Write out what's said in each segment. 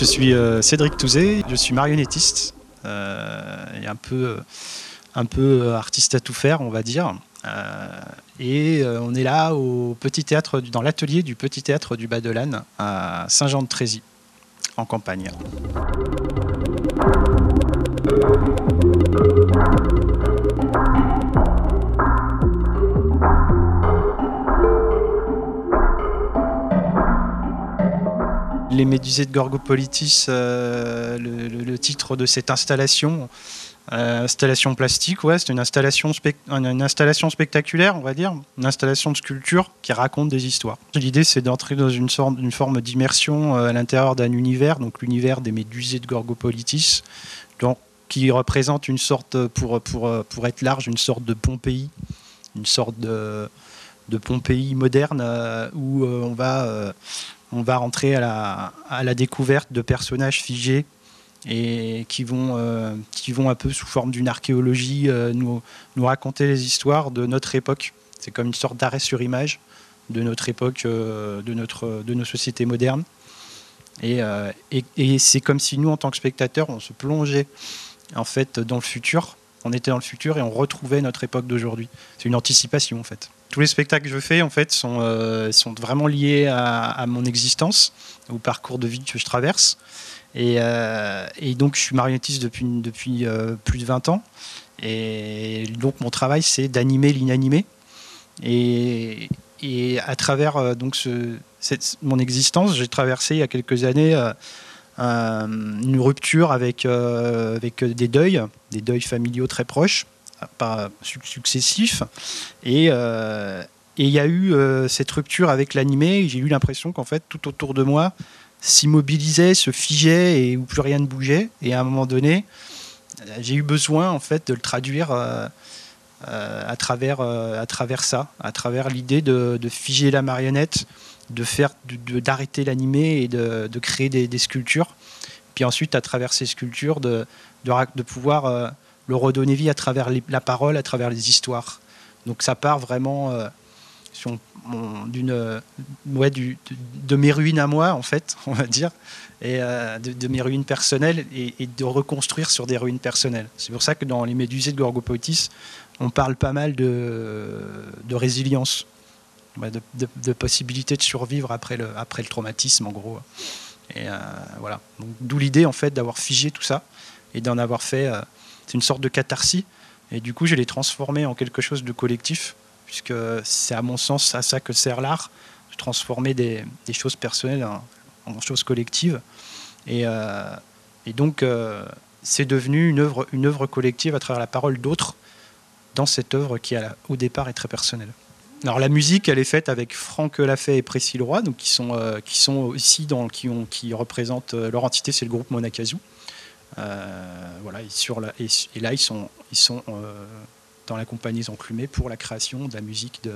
Je suis euh, Cédric Touzé, je suis marionnettiste euh, et un peu, un peu artiste à tout faire, on va dire. Euh, et on est là au petit théâtre, dans l'atelier du petit théâtre du Bas de l'Âne à Saint-Jean-de-Trézy, en campagne. Les Médusées de Gorgopolitis, euh, le, titre de cette installation, euh, installation plastique, ouais, c'est une installation, une installation spectaculaire, on va dire, une installation de sculpture qui raconte des histoires. L'idée, c'est d'entrer dans une, sorte, une forme d'immersion euh, à l'intérieur d'un univers, donc l'univers des Médusées de Gorgopolitis, donc, qui représente une sorte, pour, pour, pour être large, une sorte de Pompéi, une sorte de, de Pompéi moderne où on va on va rentrer à la, découverte de personnages figés et qui vont, euh, qui vont un peu sous forme d'une archéologie euh, nous, raconter les histoires de notre époque. C'est comme une sorte d'arrêt sur image de notre époque, euh, de, notre, de nos sociétés modernes. Et, et, et c'est comme si nous, en tant que spectateurs, on se plongeait en fait dans le futur. On était dans le futur et on retrouvait notre époque d'aujourd'hui. C'est une anticipation en fait tous les spectacles que je fais en fait sont, euh, sont vraiment liés à, mon existence, au parcours de vie que je traverse. Et, euh, donc je suis marionnettiste depuis, depuis euh, plus de 20 ans. Et donc mon travail c'est d'animer l'inanimé. Et, et, à travers donc mon existence, j'ai traversé il y a quelques années une rupture avec, avec des deuils, des deuils familiaux très proches pas successifs. Euh, et il y a eu euh, cette rupture avec l'animé. J'ai eu l'impression qu'en fait, tout autour de moi s'immobilisait, se figeait et où plus rien ne bougeait. Et à un moment donné, j'ai eu besoin en fait de le traduire euh, à, travers, à travers ça, à travers l'idée de, figer la marionnette, de faire, d'arrêter l'animé et de, créer des, sculptures. Puis ensuite, à travers ces sculptures, de pouvoir le redonner vie à travers la parole, à travers les histoires. Donc ça part vraiment euh, d'une, euh, ouais, de, mes ruines à moi, en fait, on va dire, et euh, de, mes ruines personnelles, et, de reconstruire sur des ruines personnelles. C'est pour ça que dans les Médusées de Gorgopotis, on parle pas mal de, résilience, de, de, possibilité de survivre après le, après le traumatisme, en gros. Et voilà. D'où l'idée, en fait, d'avoir figé tout ça et d'en avoir fait c'est une sorte de catharsis. Et du coup, je l'ai transformé en quelque chose de collectif, puisque c'est à mon sens à ça que sert l'art, de transformer des, choses personnelles en, choses collectives. Et, euh, donc, euh, c'est devenu une œuvre, collective à travers la parole d'autres dans cette œuvre qui, au départ, est très personnelle. Alors la musique, elle est faite avec Franck Lafay et Précis Leroy, donc qui sont, euh, qui dans, qui, représentent leur entité, c'est le groupe Monacazou. Euh, voilà, et, sur la, et, là, ils sont, ils sont euh, dans la compagnie enclumés pour la création de la musique de,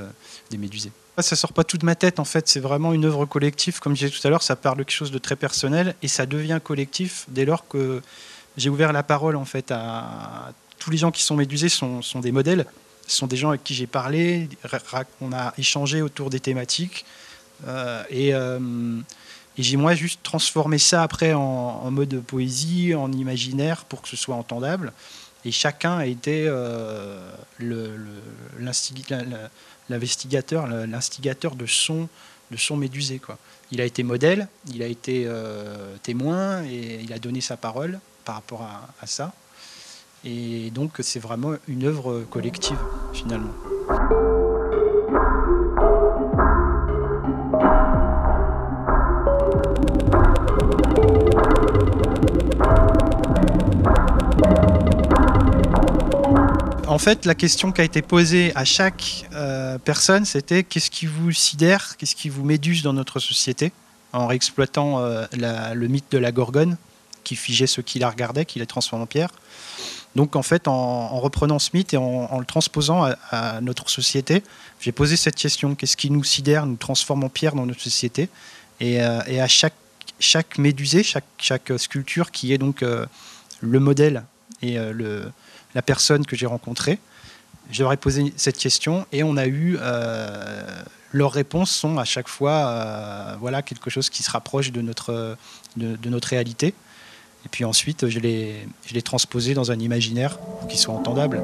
des Médusés. Ça sort pas tout de ma tête en fait, c'est vraiment une œuvre collective. Comme je disais tout à l'heure, ça parle de quelque chose de très personnel et ça devient collectif dès lors que j'ai ouvert la parole en fait à tous les gens qui sont médusés sont, sont des modèles, ce sont des gens avec qui j'ai parlé, on a échangé autour des thématiques euh, et et j'ai moi juste transformé ça après en, mode poésie, en imaginaire pour que ce soit entendable. Et chacun a été euh, l'investigateur, l'instigateur de son, de son médusé. Quoi. Il a été modèle, il a été euh, témoin et il a donné sa parole par rapport à, à ça. Et donc c'est vraiment une œuvre collective finalement. En fait, la question qui a été posée à chaque euh, personne, c'était qu'est-ce qui vous sidère, qu'est-ce qui vous méduse dans notre société, en réexploitant euh, le mythe de la gorgone, qui figeait ceux qui la regardaient, qui les transforme en pierre. Donc, en fait, en, reprenant ce mythe et en, le transposant à, notre société, j'ai posé cette question qu'est-ce qui nous sidère, nous transforme en pierre dans notre société? Et, euh, à chaque, chaque médusé, chaque, chaque sculpture qui est donc le modèle et le la personne que j'ai rencontrée, j'aurais posé cette question et on a eu leurs réponses sont à chaque fois voilà quelque chose qui se rapproche de notre de, de notre réalité. Et puis ensuite, je l'ai, je l'ai transposé dans un imaginaire pour qu'il soit entendable.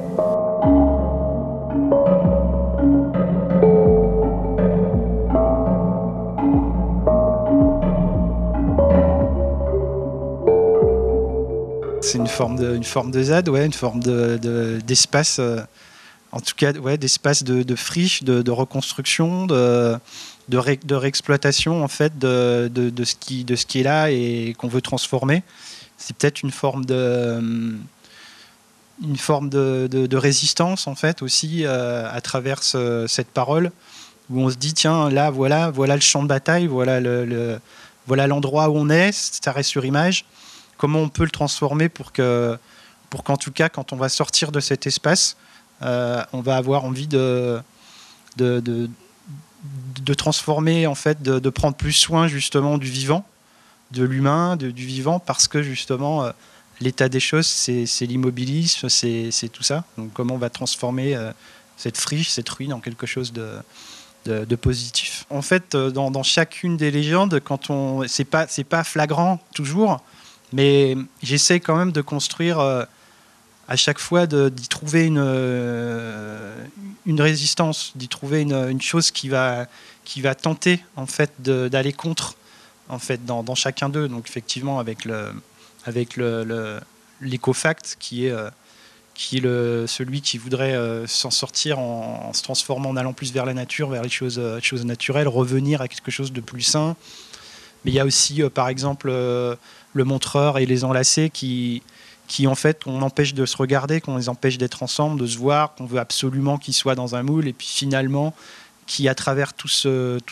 C'est une forme de, une forme de ZAD, ouais, une forme de, d'espace, euh, en tout cas, ouais, d'espace de, de friche, de, reconstruction, de, de, de réexploitation en fait de, de, ce qui, de ce qui est là et qu'on veut transformer. C'est peut-être une forme de une forme de, de, résistance en fait aussi euh, à travers cette parole où on se dit tiens là voilà voilà le champ de bataille voilà le, voilà l'endroit où on est ça reste sur image comment on peut le transformer pour que pour qu'en tout cas quand on va sortir de cet espace euh, on va avoir envie de de, de, de transformer en fait de, prendre plus soin justement du vivant de l'humain, du vivant, parce que justement, euh, l'état des choses, c'est l'immobilisme, c'est tout ça. Donc comment on va transformer euh, cette friche, cette ruine en quelque chose de, de, positif. En fait, euh, dans, chacune des légendes, quand on, c'est pas, pas flagrant toujours, mais j'essaie quand même de construire à chaque fois d'y trouver une, une résistance, d'y trouver une, une, chose qui va, qui va tenter en fait d'aller contre en fait dans, chacun d'eux. Donc effectivement avec le avec le, l'écofact qui est euh, qui le, celui qui voudrait euh, s'en sortir en, se transformant, en allant plus vers la nature, vers les choses, euh, choses naturelles, revenir à quelque chose de plus sain. Mais il y a aussi, par exemple, le montreur et les enlacés qui, qui en fait, on empêche de se regarder, qu'on les empêche d'être ensemble, de se voir, qu'on veut absolument qu'ils soient dans un moule, et puis finalement, qui, à travers toute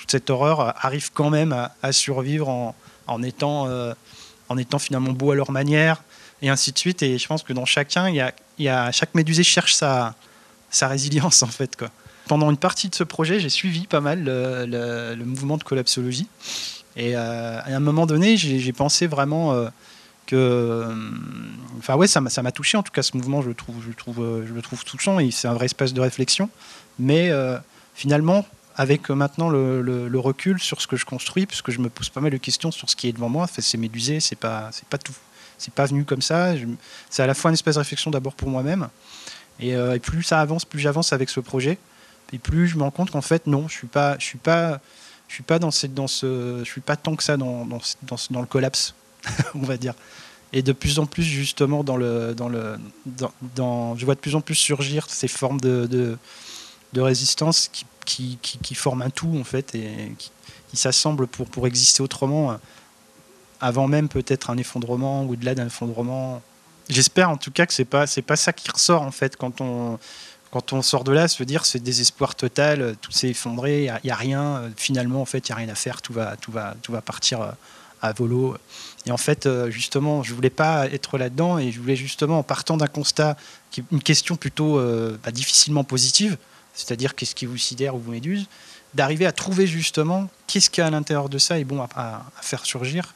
cette horreur, arrivent quand même à, survivre en, étant, euh, en étant finalement beaux à leur manière, et ainsi de suite. Et je pense que dans chacun, il y a, chaque médusé cherche sa, résilience, en fait. Pendant une partie de ce projet, j'ai suivi pas mal le, mouvement de collapsologie. Et euh, à un moment donné, j'ai pensé vraiment euh, que. Enfin, ouais, ça m'a touché, en tout cas, ce mouvement, je le trouve, je le trouve, touchant, et c'est un vrai espace de réflexion. Mais finalement, avec maintenant le, recul sur ce que je construis, puisque je me pose pas mal de questions sur ce qui est devant moi, c'est médusé, c'est pas, pas tout, c'est pas venu comme ça. C'est à la fois une espèce de réflexion d'abord pour moi-même, euh, et, plus ça avance, plus j'avance avec ce projet, et plus je me rends compte qu'en fait non, je suis pas, je suis pas, je suis pas dans ce, je suis pas tant que ça dans, le collapse, on va dire. Et de plus en plus justement dans le, je vois de plus en plus surgir ces formes de résistance qui, forment un tout en fait et qui, s'assemblent pour, pour exister autrement euh, avant même peut-être un effondrement ou au-delà d'un effondrement. J'espère en tout cas que c'est pas c'est pas ça qui ressort en fait quand on quand on sort de là, se dire c'est désespoir total, tout s'est effondré, il n'y a, rien, euh, finalement en fait il n'y a rien à faire, tout va, tout va, tout va partir euh, à volo. Et en fait, justement, je voulais pas être là-dedans et je voulais justement, en partant d'un constat, une question plutôt bah, difficilement positive, c'est-à-dire qu'est-ce qui vous sidère ou vous méduse, d'arriver à trouver justement qu'est-ce qu'il y a à l'intérieur de ça est bon à, faire surgir.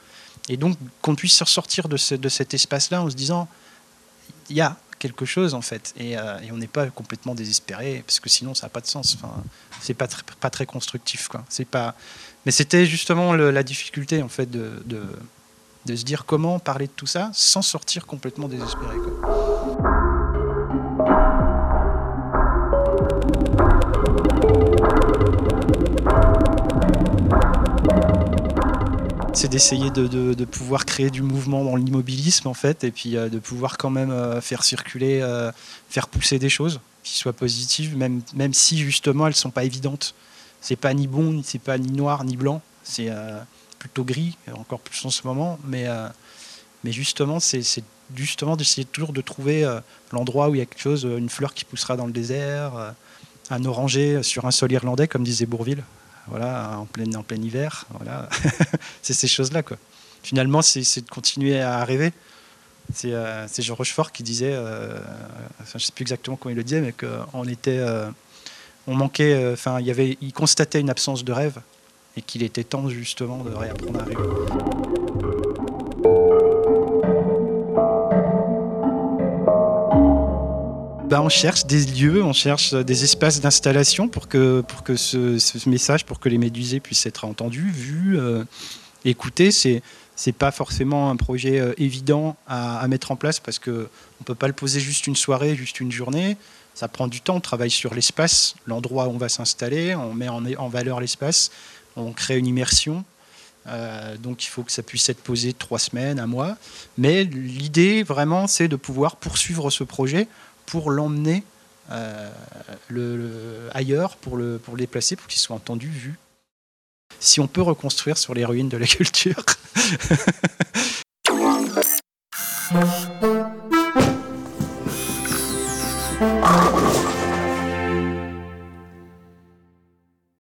Et donc qu'on puisse ressortir de, de cet espace-là en se disant, il y a quelque chose en fait, et, euh, on n'est pas complètement désespéré, parce que sinon ça n'a pas de sens. Enfin, c'est pas, très, pas très constructif. Quoi. C'est pas... Mais c'était justement la difficulté en fait de, de, se dire comment parler de tout ça sans sortir complètement désespéré. C'est d'essayer de, pouvoir créer du mouvement dans l'immobilisme en fait, et puis euh, de pouvoir quand même euh, faire circuler, euh, faire pousser des choses qui soient positives, même, même si justement elles sont pas évidentes. C'est pas ni bon, c'est pas ni noir ni blanc, c'est plutôt gris, encore plus en ce moment, mais, mais justement c'est justement d'essayer toujours de trouver l'endroit où il y a quelque chose, une fleur qui poussera dans le désert, un oranger sur un sol irlandais, comme disait Bourville voilà, en plein, en plein hiver. Voilà. c'est ces choses-là. Quoi. Finalement, c'est de continuer à rêver. C'est euh, Jean Rochefort qui disait, euh, je ne sais plus exactement comment il le disait, mais qu'on était, euh, on manquait, enfin, il, y avait, il constatait une absence de rêve et qu'il était temps justement de réapprendre à rêver. Bah, on cherche des lieux, on cherche des espaces d'installation pour que, pour que ce, message, pour que les médusés puissent être entendus, vus, euh, écoutés. C'est c'est pas forcément un projet euh, évident à, mettre en place parce que on peut pas le poser juste une soirée, juste une journée. Ça prend du temps. On travaille sur l'espace, l'endroit où on va s'installer, on met en, en valeur l'espace, on crée une immersion. Euh, donc il faut que ça puisse être posé trois semaines, un mois. Mais l'idée vraiment, c'est de pouvoir poursuivre ce projet pour l'emmener euh, le, ailleurs, pour le, pour le déplacer, pour qu'il soit entendu, vu. Si on peut reconstruire sur les ruines de la culture.